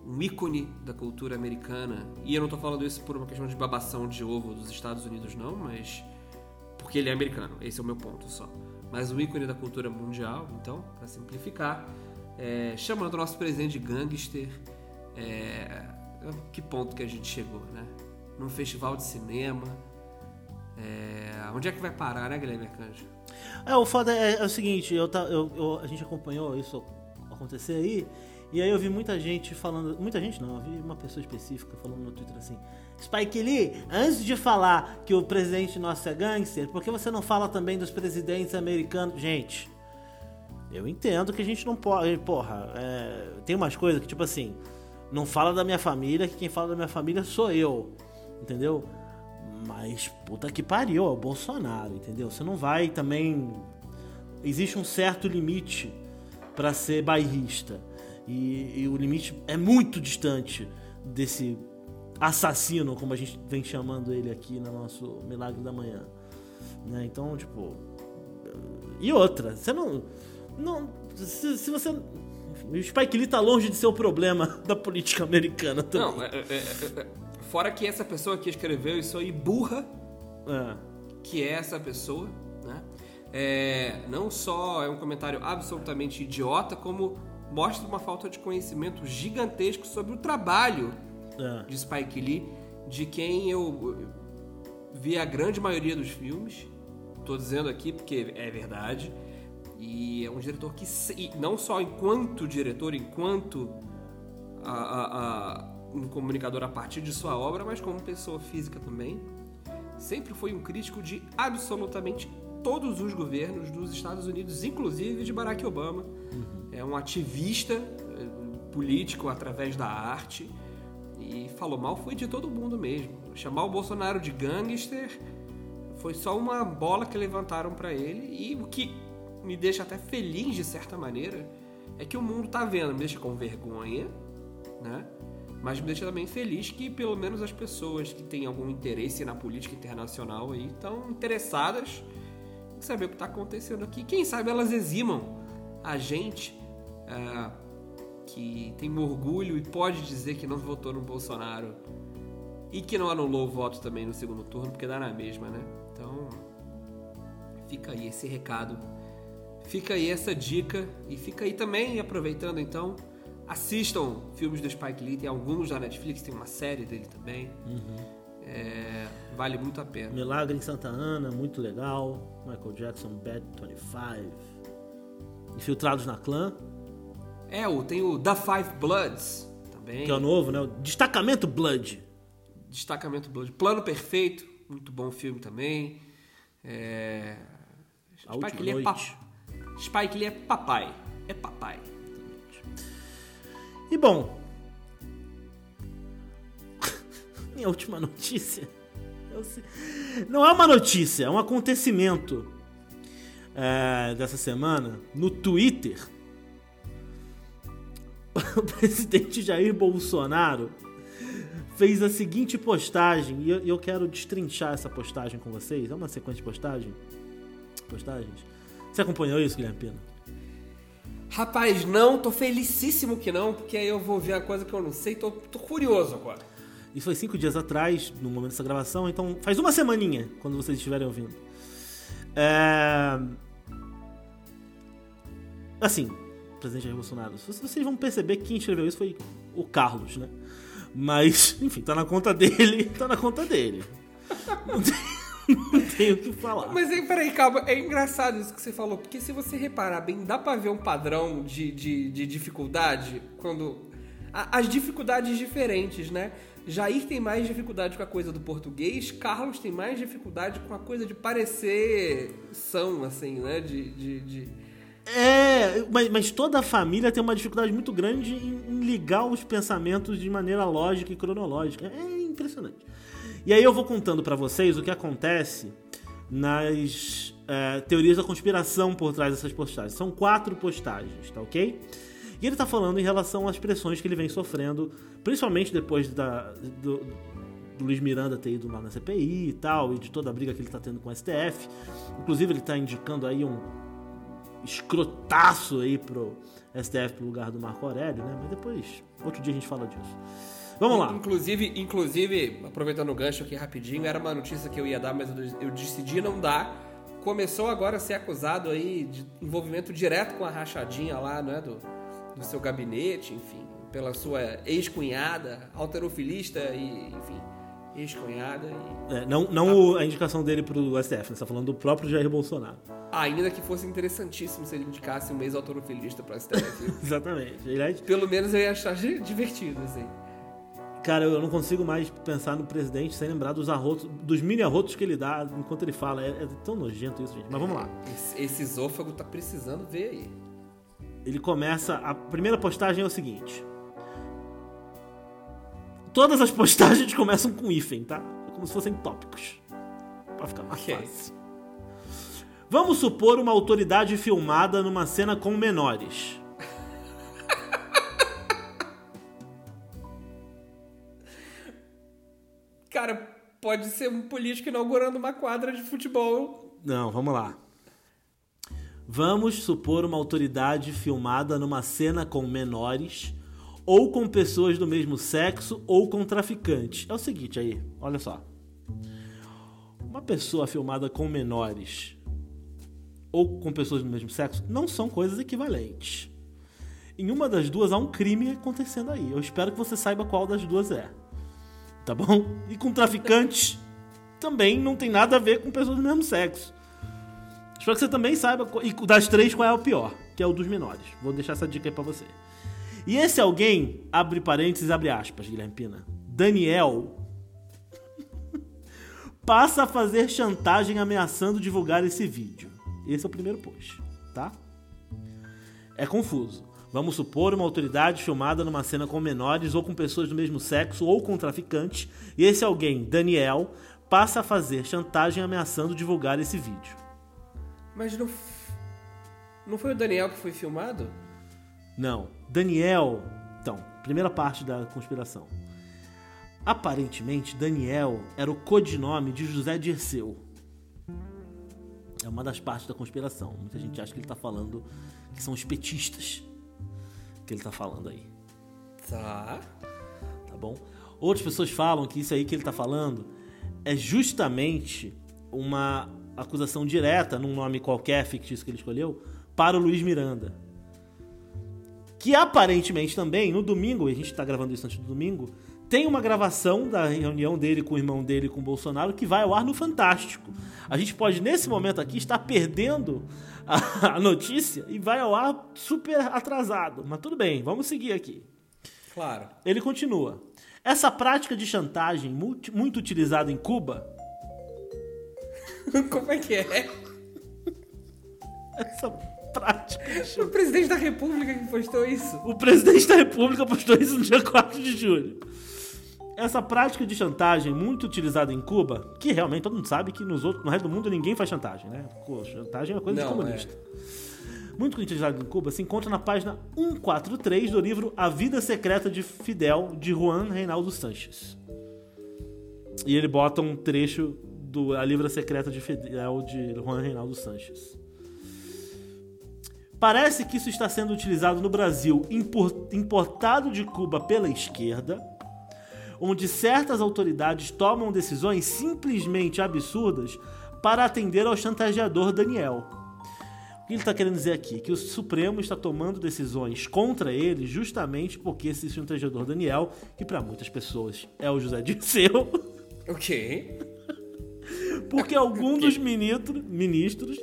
um ícone da cultura americana. E eu não tô falando isso por uma questão de babação de ovo dos Estados Unidos, não, mas porque ele é americano. Esse é o meu ponto só. Mas o ícone da cultura mundial, então, para simplificar, é, chamando o nosso presidente de gangster. É, que ponto que a gente chegou, né? Num festival de cinema. É, onde é que vai parar, né, Guilherme Arcanjo? É, o foda é, é o seguinte, eu, eu, eu, a gente acompanhou isso acontecer aí, e aí eu vi muita gente falando. Muita gente não, eu vi uma pessoa específica falando no Twitter assim. Spike Lee, antes de falar que o presidente nosso é gangster, por que você não fala também dos presidentes americanos? Gente, eu entendo que a gente não pode. Porra, é, tem umas coisas que, tipo assim, não fala da minha família, que quem fala da minha família sou eu. Entendeu? Mas puta que pariu, é o Bolsonaro, entendeu? Você não vai também. Existe um certo limite para ser bairrista. E, e, o limite é muito distante desse assassino, como a gente vem chamando ele aqui no nosso Milagre da Manhã. Né? Então, tipo. E outra, você não. não se, se você. Enfim, o Spike Lee tá longe de ser o problema [LAUGHS] da política americana também. Não, é, é, é, é Fora que essa pessoa que escreveu isso aí burra, é. que é essa pessoa, né? É, não só é um comentário absolutamente idiota, como mostra uma falta de conhecimento gigantesco sobre o trabalho é. de Spike Lee, de quem eu vi a grande maioria dos filmes. Estou dizendo aqui porque é verdade. E é um diretor que, não só enquanto diretor, enquanto a, a, a um comunicador a partir de sua obra, mas como pessoa física também. Sempre foi um crítico de absolutamente todos os governos dos Estados Unidos, inclusive de Barack Obama. Uhum. É um ativista eh, político através da arte e falou mal foi de todo mundo mesmo. Chamar o Bolsonaro de gangster foi só uma bola que levantaram para ele e o que me deixa até feliz de certa maneira é que o mundo tá vendo, me deixa com vergonha, né? mas me deixa também feliz que pelo menos as pessoas que têm algum interesse na política internacional aí estão interessadas em saber o que está acontecendo aqui. Quem sabe elas eximam a gente é, que tem orgulho e pode dizer que não votou no Bolsonaro e que não anulou o voto também no segundo turno, porque dá na mesma, né? Então, fica aí esse recado, fica aí essa dica e fica aí também, aproveitando então Assistam filmes do Spike Lee, tem alguns da Netflix, tem uma série dele também. É, vale muito a pena. Milagre em Santa Ana, muito legal. Michael Jackson, Bad 25. Infiltrados na Clã, É, o- tem o The Five Bloods também. que é o novo, né? O Destacamento Blood. Destacamento Blood. Plano Perfeito, muito bom filme também. É... A Spike Lee é. Spike Lee é papai. É papai. E bom. [LAUGHS] Minha última notícia. Não é uma notícia, é um acontecimento é, dessa semana no Twitter. [LAUGHS] O presidente Jair Bolsonaro fez a seguinte postagem, e eu, quero destrinchar essa postagem com vocês. É uma sequência de postagem, postagens. Você acompanhou isso, Guilherme Pena? Rapaz, não, tô felicíssimo que não, porque aí eu vou ver a coisa que eu não sei, tô, tô curioso agora. Isso foi cinco dias atrás, no momento dessa gravação, então faz uma semaninha, quando vocês estiverem ouvindo. É... Assim, presidente se vocês vão perceber que quem escreveu isso foi o Carlos, né? Mas, [LAUGHS] enfim, tá na conta dele, [LAUGHS] tá na conta dele. [LAUGHS] Não tem o que falar. Mas aí, peraí, calma, é engraçado isso que você falou, porque se você reparar bem, dá pra ver um padrão de, de, de dificuldade quando. as dificuldades diferentes, né? Jair tem mais dificuldade com a coisa do português, Carlos tem mais dificuldade com a coisa de parecer são, assim, né? De. de, de- É, mas, mas toda a família tem uma dificuldade muito grande em, em ligar os pensamentos de maneira lógica e cronológica. É impressionante. E aí eu vou contando pra vocês o que acontece nas é, teorias da conspiração por trás dessas postagens. São quatro postagens, tá ok? E ele tá falando em relação às pressões que ele vem sofrendo, principalmente depois da, do, do Luiz Miranda ter ido lá na CPI e tal, e de toda a briga que ele tá tendo com o STF. Inclusive, ele tá indicando aí um escrotaço aí pro STF pro lugar do Marco Aurélio, né? Mas depois, outro dia a gente fala disso. Vamos lá. Inclusive, inclusive, aproveitando o gancho aqui rapidinho, era uma notícia que eu ia dar, mas eu, decidi não dar. Começou agora a ser acusado aí de envolvimento direto com a rachadinha lá, né, do, do seu gabinete, enfim, pela sua ex-cunhada, alterofilista e, enfim, ex-cunhada e... É, não não o- a indicação dele pro STF, né? Você tá falando do próprio Jair Bolsonaro. Ainda que fosse interessantíssimo se ele indicasse um ex-autorofilista pra STF. [LAUGHS] Exatamente. Ele é- Pelo menos eu ia achar di- divertido, assim. Cara, eu não consigo mais pensar no presidente sem lembrar dos arrotos, dos mini arrotos que ele dá enquanto ele fala. É, é tão nojento isso, gente. Mas vamos lá. Esse, esse esôfago tá precisando ver aí. Ele começa. A primeira postagem é o seguinte. Todas as postagens [LAUGHS] começam com hífen, tá? É como se fossem tópicos. Pra ficar mais Ok. fácil. Vamos supor uma autoridade filmada numa cena com menores. [LAUGHS] Cara, pode ser um político inaugurando uma quadra de futebol. Não, vamos lá. Vamos supor uma autoridade filmada numa cena com menores, ou com pessoas do mesmo sexo, ou com traficantes. É o seguinte aí, olha só. Uma pessoa filmada com menores ou com pessoas do mesmo sexo não são coisas equivalentes. Em uma das duas há um crime acontecendo aí. Eu espero que você saiba qual das duas é. Tá bom? E com traficantes também não tem nada a ver com pessoas do mesmo sexo. Espero que você também saiba, e das três, qual é o pior, que é o dos menores. Vou deixar essa dica aí pra você. E esse alguém, abre parênteses, abre aspas, Guilherme Pina. Daniel [LAUGHS] passa a fazer chantagem ameaçando divulgar esse vídeo. Esse é o primeiro post, tá? É confuso. Vamos supor uma autoridade filmada numa cena com menores ou com pessoas do mesmo sexo ou com traficantes, e esse alguém, Daniel, passa a fazer chantagem ameaçando divulgar esse vídeo. Mas não. Não foi o Daniel que foi filmado? Não. Daniel. Então, primeira parte da conspiração. Aparentemente, Daniel era o codinome de José Dirceu. É uma das partes da conspiração. Muita gente acha que ele tá falando que são os petistas que ele tá falando aí, Tá. tá bom? Outras pessoas falam que isso aí que ele tá falando é justamente uma acusação direta num nome qualquer fictício que ele escolheu para o Luiz Miranda. Que aparentemente também, no domingo, a gente está gravando isso antes do domingo, tem uma gravação da reunião dele com o irmão dele com o Bolsonaro que vai ao ar no Fantástico. A gente pode, nesse momento aqui, estar perdendo a, [LAUGHS] a notícia e vai ao ar super atrasado. Mas tudo bem, vamos seguir aqui. Claro. Ele continua. Essa prática de chantagem muito, muito utilizada em Cuba. [LAUGHS] Como é que é? Essa O presidente da república que postou isso. O presidente da república postou isso no dia 4 de julho. Essa prática de chantagem muito utilizada em Cuba, que realmente todo mundo sabe que nos outros, no resto do mundo ninguém faz chantagem, né? Chantagem é uma coisa de Não, comunista. Muito utilizada em Cuba se encontra na página 143 do livro A Vida Secreta de Fidel, de Juan Reinaldo Sanches. E ele bota um trecho do A Livra Secreta de Fidel, de Juan Reinaldo Sanches. Parece que isso está sendo utilizado no Brasil, impor- importado de Cuba pela esquerda, onde certas autoridades tomam decisões simplesmente absurdas para atender ao chantageador Daniel. O que ele está querendo dizer aqui? Que o Supremo está tomando decisões contra ele justamente porque esse chantageador Daniel, que para muitas pessoas é o José Dirceu, Ok. [LAUGHS] porque algum dos ministro- ministros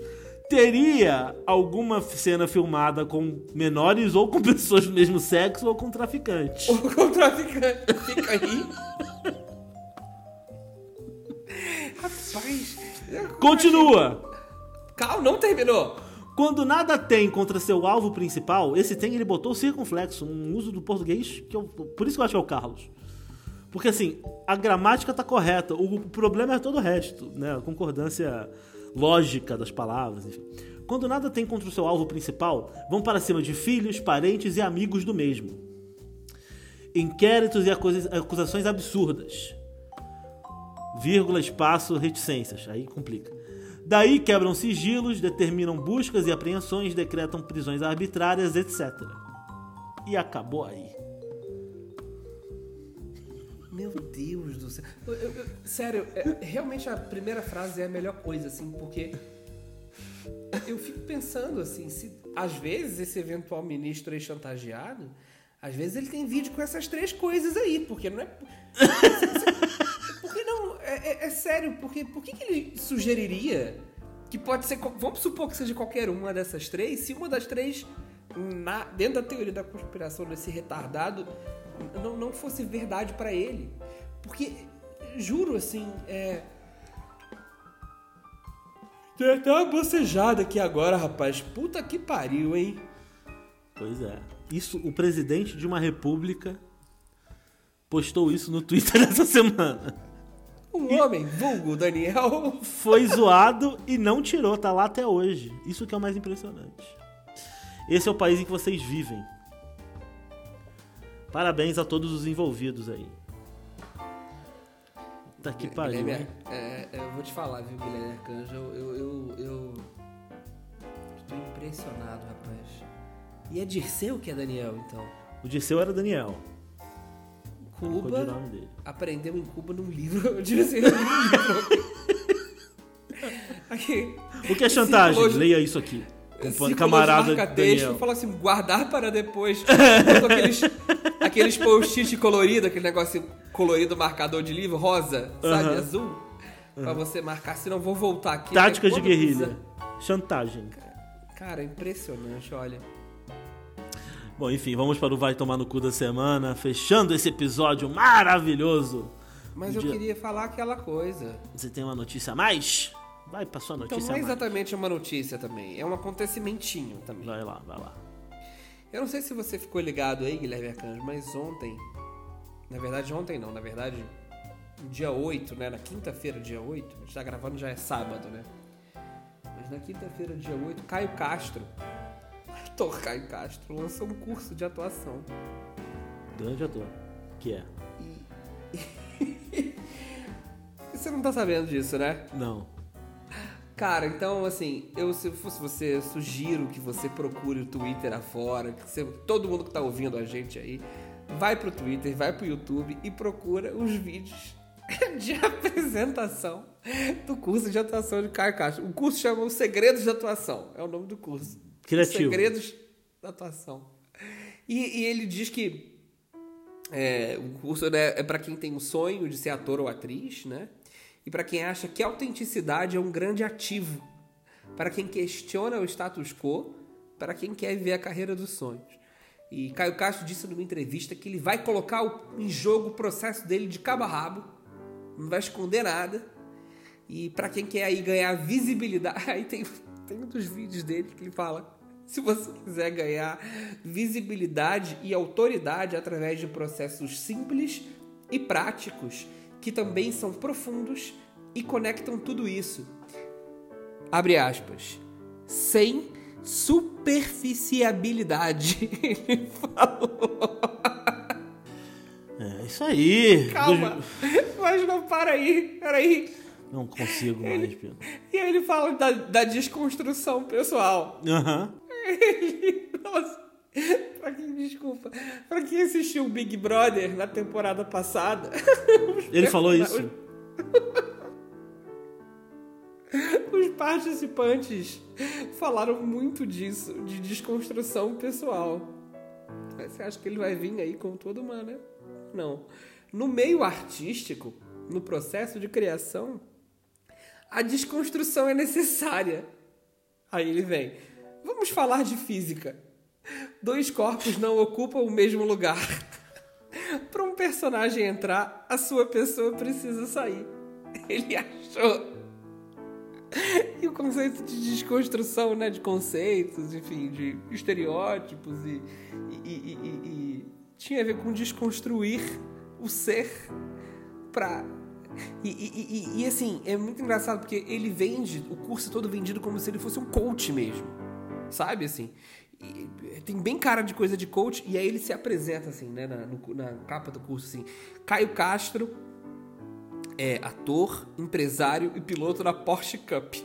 teria alguma cena filmada com menores ou com [LAUGHS] pessoas do mesmo sexo ou com traficantes. O traficante fica aí. Rapaz. Continua! Calma, não terminou. Quando nada tem contra seu alvo principal, esse tem ele botou circunflexo, um uso do português que eu, por isso que eu acho que é o Carlos. Porque assim, a gramática tá correta, o problema é todo o resto, né? A concordância lógica das palavras, enfim. Quando nada tem contra o seu alvo principal, vão para cima de filhos, parentes e amigos do mesmo. Inquéritos e acusa- acusações absurdas. Vírgula, espaço, reticências. Aí complica. Daí quebram sigilos, determinam buscas e apreensões, decretam prisões arbitrárias, etc. E acabou aí. Meu Deus do céu. Eu- eu- eu- sério, é- realmente a primeira frase é a melhor coisa, assim, porque eu fico pensando assim, se às vezes esse eventual ministro aí chantageado, às vezes ele tem vídeo com essas três coisas aí, porque não é. Porque não, é, é- é sério, porque por que, ele sugeriria que pode ser. Vamos supor que seja qualquer uma dessas três, se uma das três, na- dentro da teoria da conspiração desse retardado, não, não fosse verdade pra ele. Porque, juro assim, é. Tem até uma bocejada aqui agora, rapaz. Puta que pariu, hein? Pois é. Isso, o presidente de uma república postou isso no Twitter [LAUGHS] essa semana. Um homem, vulgo Daniel. Foi zoado e não tirou, tá lá até hoje. Isso que é o mais impressionante. Esse é o país em que vocês vivem. Parabéns a todos os envolvidos aí. Tá que pariu, Guilherme, hein? é, é, eu vou te falar, viu, Guilherme Arcanjo? Eu, eu, eu, eu estou impressionado, rapaz. E é Dirceu que é Daniel, então? O Dirceu era Daniel. Cuba nome dele. aprendeu em Cuba num livro. [LAUGHS] Dirceu num livro. [LAUGHS] Aqui. O que é chantagem? Leia isso aqui. Compa- Camarada de marca-texto, Daniel. fala assim, guardar para depois. [LAUGHS] Aqueles, aqueles post-it colorido, aquele negócio colorido marcador de livro, rosa, sabe, Aham. azul. Pra você marcar, senão eu vou voltar aqui. Táticas de Quando guerrilha. precisa- Chantagem. Cara, impressionante, olha. Bom, enfim, vamos para o Vai Tomar no Cu da semana, fechando esse episódio maravilhoso. Mas eu dia. queria falar aquela coisa. Você tem uma notícia a mais? Vai pra sua Então notícia não é a mais. exatamente uma notícia também, é um acontecimentinho também. Vai lá, vai lá. Eu não sei se você ficou ligado aí, Guilherme Arcanjo, mas ontem, na verdade ontem não, na verdade dia 8, né, na quinta-feira, dia 8, a gente tá gravando já é sábado, né? Mas na quinta-feira, dia 8, Caio Castro, [LAUGHS] ator Caio Castro, lançou um curso de atuação. Grande ator. Que é? E [LAUGHS] você não tá sabendo disso, né? Não. Cara, então assim, eu se eu fosse você, eu sugiro que você procure o Twitter afora, que você, todo mundo que tá ouvindo a gente aí, vai pro Twitter, vai pro YouTube e procura os vídeos [LAUGHS] de apresentação do curso de atuação de Caio Castro. O curso chama Os Segredos de Atuação, é o nome do curso. Criativo. Os Segredos da Atuação. E, e ele diz que é, o curso né, é para quem tem o sonho de ser ator ou atriz, né? E para quem acha que autenticidade é um grande ativo, para quem questiona o status quo, para quem quer viver a carreira dos sonhos. E Caio Castro disse numa entrevista que ele vai colocar em jogo o processo dele de cabo a rabo, não vai esconder nada. E para quem quer aí ganhar visibilidade, [LAUGHS] aí tem, tem um dos vídeos dele que ele fala: se você quiser ganhar visibilidade e autoridade através de processos simples e práticos, que também são profundos e conectam tudo isso. Abre aspas. Sem superficiabilidade. [LAUGHS] Ele falou. É isso aí. Calma. Mas não para aí. Peraí. Não consigo mais, Pedro. E aí ele fala da, da desconstrução pessoal. Aham. Ele. [LAUGHS] Nossa. [LAUGHS] Pra quem, desculpa. Pra quem assistiu o Big Brother na temporada passada. Ele falou isso. [LAUGHS] Os participantes falaram muito disso, de desconstrução pessoal. Você acha que ele vai vir aí com toda uma, né? Não. No meio artístico, no processo de criação, a desconstrução é necessária. Aí ele vem. Vamos falar de física. Dois corpos não ocupam o mesmo lugar. [LAUGHS] Para um personagem entrar, a sua pessoa precisa sair. [LAUGHS] Ele achou e o conceito de desconstrução, né? De conceitos, enfim, de estereótipos e, e, e, e tinha a ver com desconstruir o ser pra. E, assim, é muito engraçado porque ele vende, o curso é todo vendido como se ele fosse um coach mesmo. Sabe assim? Tem bem cara de coisa de coach, e aí ele se apresenta assim, né, na, no, na capa do curso assim. Caio Castro, é ator, empresário e piloto da Porsche Cup.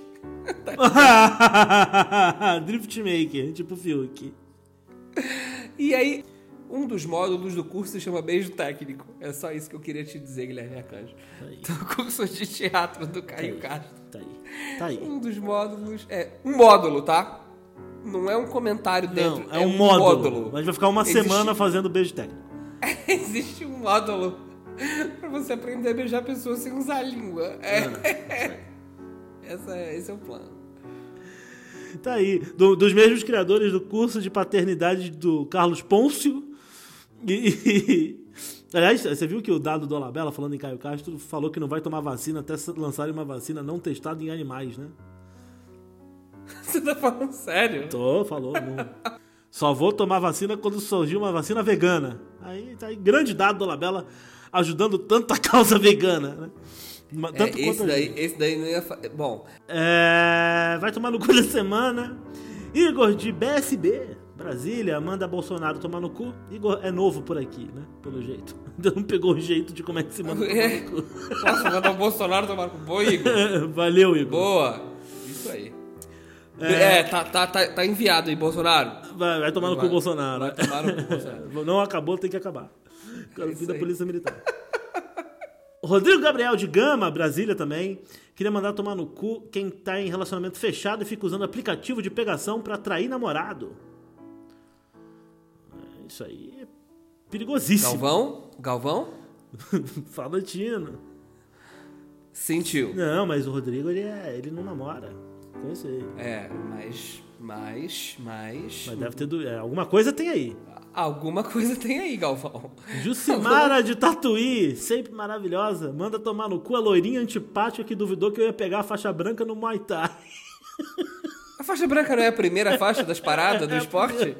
[LAUGHS] Drift Maker, tipo Fiuk. E aí, um dos módulos do curso se chama Beijo Técnico. É só isso que eu queria te dizer, Guilherme Arcanjo. Tá aí. Do curso de teatro do Caio tá Castro. Tá aí. Tá aí. Um dos módulos. É um módulo, tá? Não é um comentário dentro. Não, é, é um, um módulo. módulo. Mas vai ficar uma Existe... semana fazendo beijo técnico. [LAUGHS] Existe um módulo pra você aprender a beijar pessoas sem usar a língua. É. Essa, é, esse é o plano. Tá aí. Do, dos mesmos criadores do curso de paternidade do Carlos Pôncio. E, e, aliás, você viu que o dado do Alabella, falando em Caio Castro, falou que não vai tomar vacina até lançarem uma vacina não testada em animais, né? [LAUGHS] Você tá falando sério? Tô, falou. Não. Só vou tomar vacina quando surgir uma vacina vegana. Aí tá aí, grande dado do Alabella ajudando tanto a causa vegana, né? Tanto é, esse, daí, esse daí não ia. Bom. É, vai tomar no cu [LAUGHS] da semana. Igor de BSB, Brasília, manda Bolsonaro tomar no cu. Igor é novo por aqui, né? Pelo jeito. Ainda [LAUGHS] não pegou o jeito de como é que se manda é. tomar no cu. Nossa, mandar o Bolsonaro tomar no cu. Boa, Igor. Valeu, Igor. Boa. Isso aí. É, é tá, tá, tá, tá, enviado aí, Bolsonaro. Vai, vai tomar no cu, Bolsonaro. Vai tomar no cu, Bolsonaro. [LAUGHS] Não acabou, tem que acabar. É fim da Polícia Militar. [LAUGHS] Rodrigo Gabriel de Gama, Brasília também. Queria mandar tomar no cu quem tá em relacionamento fechado e fica usando aplicativo de pegação para atrair namorado. É, isso aí é perigosíssimo. Galvão? Galvão? [LAUGHS] Fala Tino. Sentiu. Não, mas o Rodrigo ele, é, ele não namora. Conheço ele. É, mas. Mas. Mas. Mas deve ter. É, alguma coisa tem aí. Alguma coisa tem aí, Galvão. Jucimara [LAUGHS] de Tatuí, sempre maravilhosa. Manda tomar no cu a loirinha antipática que duvidou que eu ia pegar a faixa branca no Muay Thai. A faixa branca não é a primeira faixa das paradas do é esporte?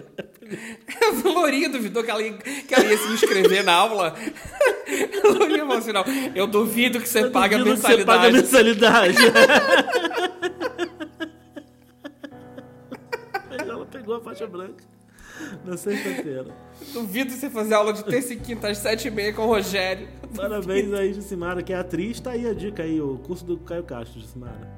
A [LAUGHS] Lourinha duvidou que ela, ia, que ela ia se inscrever na aula. [LAUGHS] A Lourinha falou assim, não, eu duvido que você eu paga mensalidade. Você paga mensalidade. Faixa branca. Na sexta-feira. Duvido você fazer aula de terça e quinta às sete e meia com o Rogério. Parabéns aí, Jucimara, que é atriz. Tá aí a dica aí, o curso do Caio Castro, Jucimara.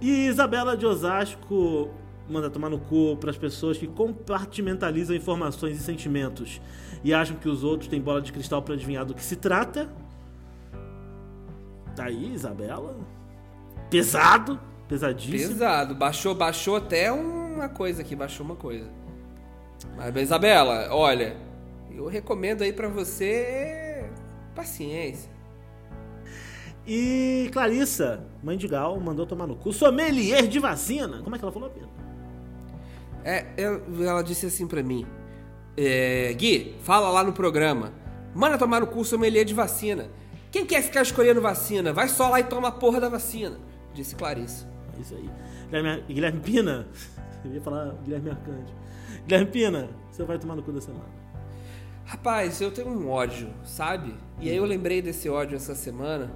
E Isabela de Osasco manda tomar no cu para as pessoas que compartimentalizam informações e sentimentos e acham que os outros têm bola de cristal para adivinhar do que se trata. Tá aí, Isabela. Pesado, pesadíssimo. Pesado, baixou, baixou até uma coisa aqui, baixou uma coisa. Mas, Isabela, olha, eu recomendo aí pra você paciência. E Clarissa, mãe de Gal, mandou tomar no cu. Sommelier de vacina. Como é que ela falou, Pedro? É, ela disse assim pra mim: é, Gui, fala lá no programa. Manda tomar no cu sommelier de vacina. Quem quer ficar escolhendo vacina? Vai só lá e toma a porra da vacina. Disse Clarissa. É isso aí. Guilherme, Guilherme Pina. Eu ia falar Guilherme Arcanjo. Guilherme Pina, você vai tomar no cu da semana. Rapaz, eu tenho um ódio, sabe? E aí eu lembrei desse ódio essa semana,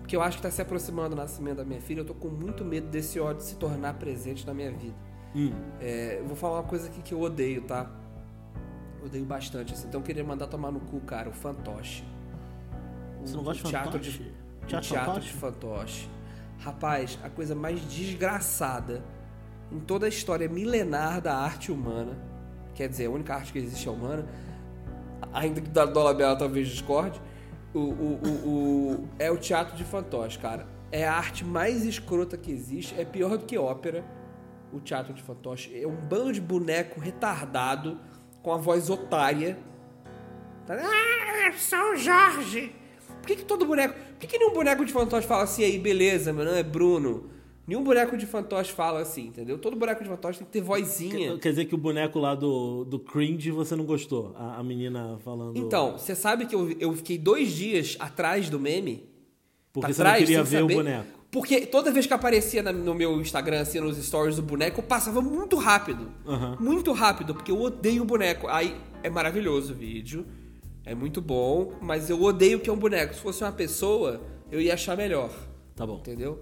porque eu acho que tá se aproximando o nascimento da minha filha. Eu tô com muito medo desse ódio se tornar presente na minha vida. Hum. É, eu vou falar uma coisa aqui que eu odeio, tá? Odeio bastante, assim. Então eu queria mandar tomar no cu, cara, o fantoche. O- Você não gosta o de teatro fantoche? de Teatro teatro fantoche? de fantoche. Rapaz, a coisa mais desgraçada em toda a história milenar da arte humana, quer dizer, a única arte que existe é humana, ainda que da Dolabella talvez discorde, o, o, o, o- é o teatro de fantoche, cara. É a arte mais escrota que existe, é pior do que ópera, o teatro de fantoche. É um bando de boneco retardado, com a voz otária. Tá- Ah, São Jorge! Por que, que todo boneco. Por que, que nenhum boneco de fantoche fala assim aí, beleza, meu nome é Bruno? Nenhum boneco de fantoche fala assim, entendeu? Todo boneco de fantoche tem que ter vozinha. Quer dizer que o boneco lá do, do cringe você não gostou? A, a menina falando. Então, você sabe que eu, eu fiquei dois dias atrás do meme? Porque pra você trás, não queria ver saber? o boneco. Porque toda vez que aparecia na- no meu Instagram, assim, nos stories do boneco, eu passava muito rápido. Aham. Muito rápido, porque eu odeio o boneco. Aí é maravilhoso o vídeo. É muito bom, mas eu odeio que é um boneco. Se fosse uma pessoa, eu ia achar melhor. Tá bom. Entendeu?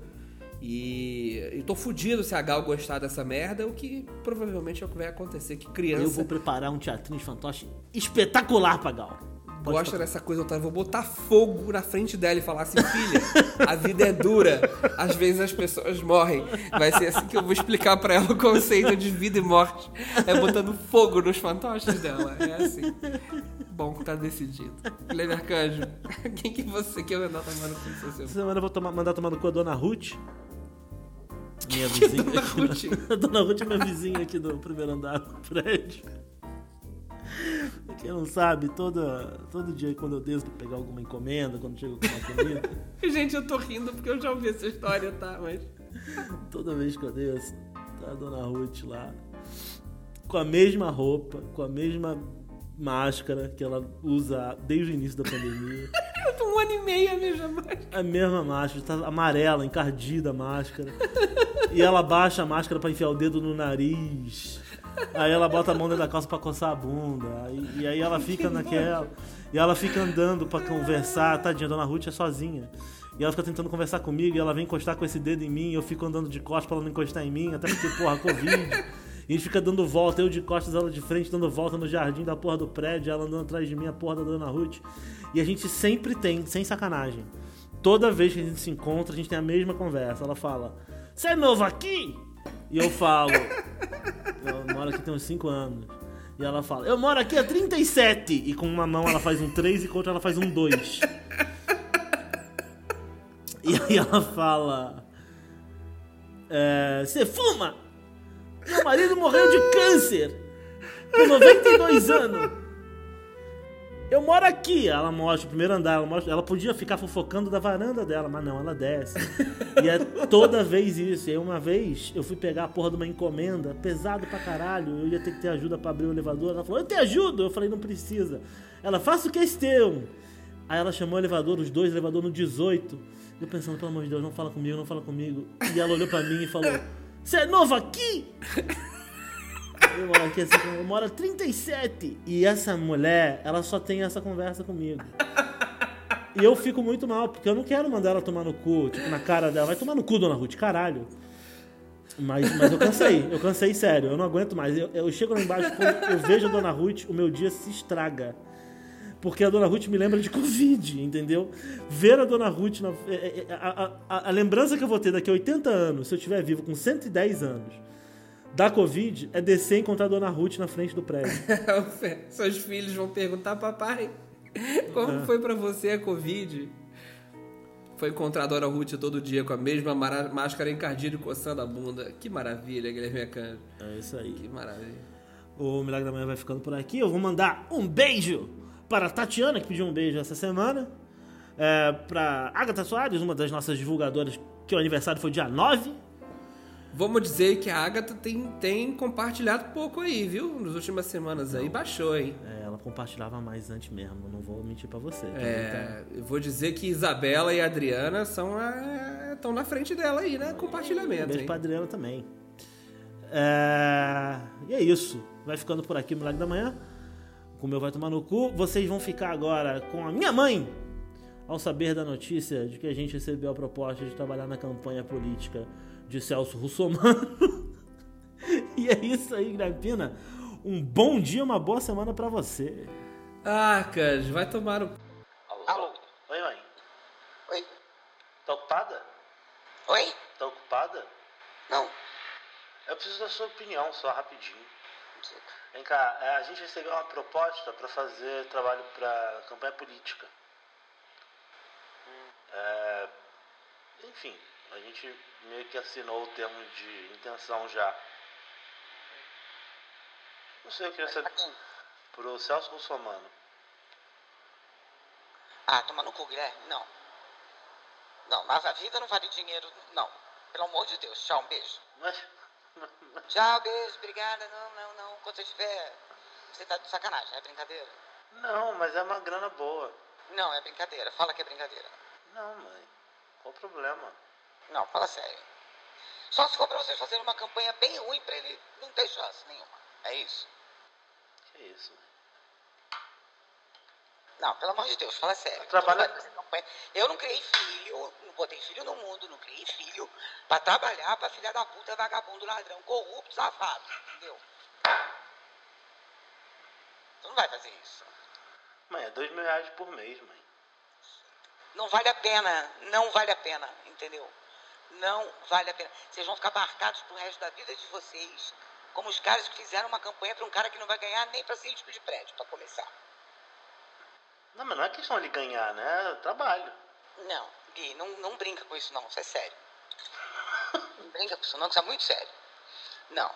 E eu tô fudido se a Gal gostar dessa merda, o que provavelmente é o que vai acontecer. Que criança Eu vou preparar um teatrinho de fantoche espetacular pra Gal. Pode gosta dessa coisa, Otávio. Vou botar fogo na frente dela e falar assim, filha, a vida é dura. Às vezes as pessoas morrem. Vai ser assim que eu vou explicar pra ela o conceito de vida e morte. É botando fogo nos fantoches dela. É assim. Bom, tá decidido. Guilherme Arcanjo, [LAUGHS] quem que você quer mandar tomando com essa Essa semana? semana eu vou tomar- mandar tomar no cu a Dona Ruth. Minha [LAUGHS] vizinha. Dona aqui Ruth? A [LAUGHS] Dona Ruth é minha vizinha aqui do primeiro andar do prédio. Pra [LAUGHS] Quem não sabe, toda, todo dia quando eu desço pra pegar alguma encomenda, quando chego com uma comida, Gente, eu tô rindo porque eu já ouvi essa história, tá? Mas. toda vez que eu desço, tá a Dona Ruth lá, com a mesma roupa, com a mesma máscara que ela usa desde o início da pandemia. Um ano e meio a mesma máscara. A mesma máscara, tá amarela, encardida a máscara. E ela baixa a máscara pra enfiar o dedo no nariz. Aí ela bota a mão dentro da calça pra coçar a bunda. Aí- e aí ela fica naquela. E ela fica andando pra conversar. Tadinha, a dona Ruth é sozinha. E ela fica tentando conversar comigo e ela vem encostar com esse dedo em mim. E eu fico andando de costas pra ela não encostar em mim, até porque, porra, Covid. E fica dando volta, eu de costas, ela de frente, dando volta no jardim da porra do prédio, ela andando atrás de mim, a porra da dona Ruth. E a gente sempre tem, sem sacanagem, toda vez que a gente se encontra, a gente tem a mesma conversa. Ela fala: Você é novo aqui? E eu falo: Eu moro aqui tem uns 5 anos. E ela fala: Eu moro aqui há 37. E com uma mão ela faz um 3 e com outra ela faz um 2. E aí ela fala: "É, Você fuma? Meu marido morreu de câncer com 92 anos. Eu moro aqui. Ela mostra o primeiro andar. Ela, mostra, ela podia ficar fofocando da varanda dela, mas não, ela desce. E é toda vez isso. E aí uma vez eu fui pegar a porra de uma encomenda, pesado pra caralho. Eu ia ter que ter ajuda pra abrir o elevador. Ela falou: Eu te ajudo. Eu falei: Não precisa. Ela, faça o questão. Aí ela chamou o elevador, os dois, elevador no 18. Eu pensando, pelo amor de Deus, não fala comigo, não fala comigo. E ela olhou pra mim e falou: Você é novo aqui? [LAUGHS] Eu moro aqui assim, eu moro há 37. E essa mulher, ela só tem essa conversa comigo. E eu fico muito mal, porque eu não quero mandar ela tomar no cu, tipo, na cara dela. Vai tomar no cu, dona Ruth, caralho. Mas, mas eu cansei, eu cansei sério, eu não aguento mais. Eu, eu chego lá embaixo, eu vejo a dona Ruth, o meu dia se estraga. Porque a dona Ruth me lembra de Covid, entendeu? Ver a dona Ruth. Na, é, é, a, a- a lembrança que eu vou ter daqui a 80 anos, se eu estiver vivo com 110 anos, da Covid, é descer e encontrar a dona Ruth na frente do prédio. [LAUGHS] Seus filhos vão perguntar, papai, como foi pra você a Covid? Foi encontrar a Dona Ruth todo dia com a mesma máscara encardida e coçando a bunda. Que maravilha, Guilherme Acanjo. É isso aí. Que maravilha. O Milagre da Manhã vai ficando por aqui. Eu vou mandar um beijo para a Tatiana, que pediu um beijo essa semana. É, para Agatha Soares, uma das nossas divulgadoras, que o aniversário foi dia 9. Vamos dizer que a Agatha tem, tem compartilhado pouco aí, viu? Nas últimas semanas aí, baixou, hein? É, ela compartilhava mais antes mesmo, não vou mentir para você. É, eu vou dizer que Isabela e Adriana são estão na frente dela aí, né? Compartilhamento. Um beijo pra Adriana também. É, e é isso. Vai ficando por aqui Milagre da Manhã. Com o meu Vai Tomar no Cu. Vocês vão ficar agora com a minha mãe. Ao saber da notícia de que a gente recebeu a proposta de trabalhar na campanha política de Celso Russomano. [LAUGHS] e é isso aí, Grapina. Um bom dia, uma boa semana para você. Ah, Cães, vai tomar o. Alô? Alô? Oi, mãe. Oi. Tá ocupada? Oi? Tá ocupada? Não. Eu preciso da sua opinião, só rapidinho. Vem cá, é, a gente recebeu uma proposta para fazer trabalho para campanha política. Hum. É, enfim, a gente meio que assinou o termo de intenção já. Não sei, eu queria saber. Pro Celso Russomano. Ah, toma no cu, Guilherme. Não. Não, mas a vida não vale dinheiro, não. Pelo amor de Deus. Tchau, um beijo. Mas... [LAUGHS] Tchau, beijo, obrigada. Não, não, não. Quando você tiver. Você tá de sacanagem, é brincadeira? Não, mas é uma grana boa. Não, é brincadeira. Fala que é brincadeira. Não, mãe. Qual o problema? Não, fala sério. Só se for pra vocês fazerem uma campanha bem ruim pra ele não ter chance nenhuma. É isso? Que isso, mãe? Não, pelo amor de Deus, fala sério. Trabalha... Eu não criei filho, não botei filho no mundo, não criei filho pra trabalhar pra filha da puta, vagabundo, ladrão, corrupto, safado, entendeu? Tu não vai fazer isso. Mãe, é dois mil reais por mês, mãe. Não vale a pena, não vale a pena, entendeu? Não vale a pena. Vocês vão ficar marcados pro resto da vida de vocês como os caras que fizeram uma campanha para um cara que não vai ganhar nem para síndico de prédio, para começar. Não, mas não é questão de ganhar, né? É trabalho. Não, Gui, não, não brinca com isso não, isso é sério. não brinca com isso não, isso é muito sério. Não,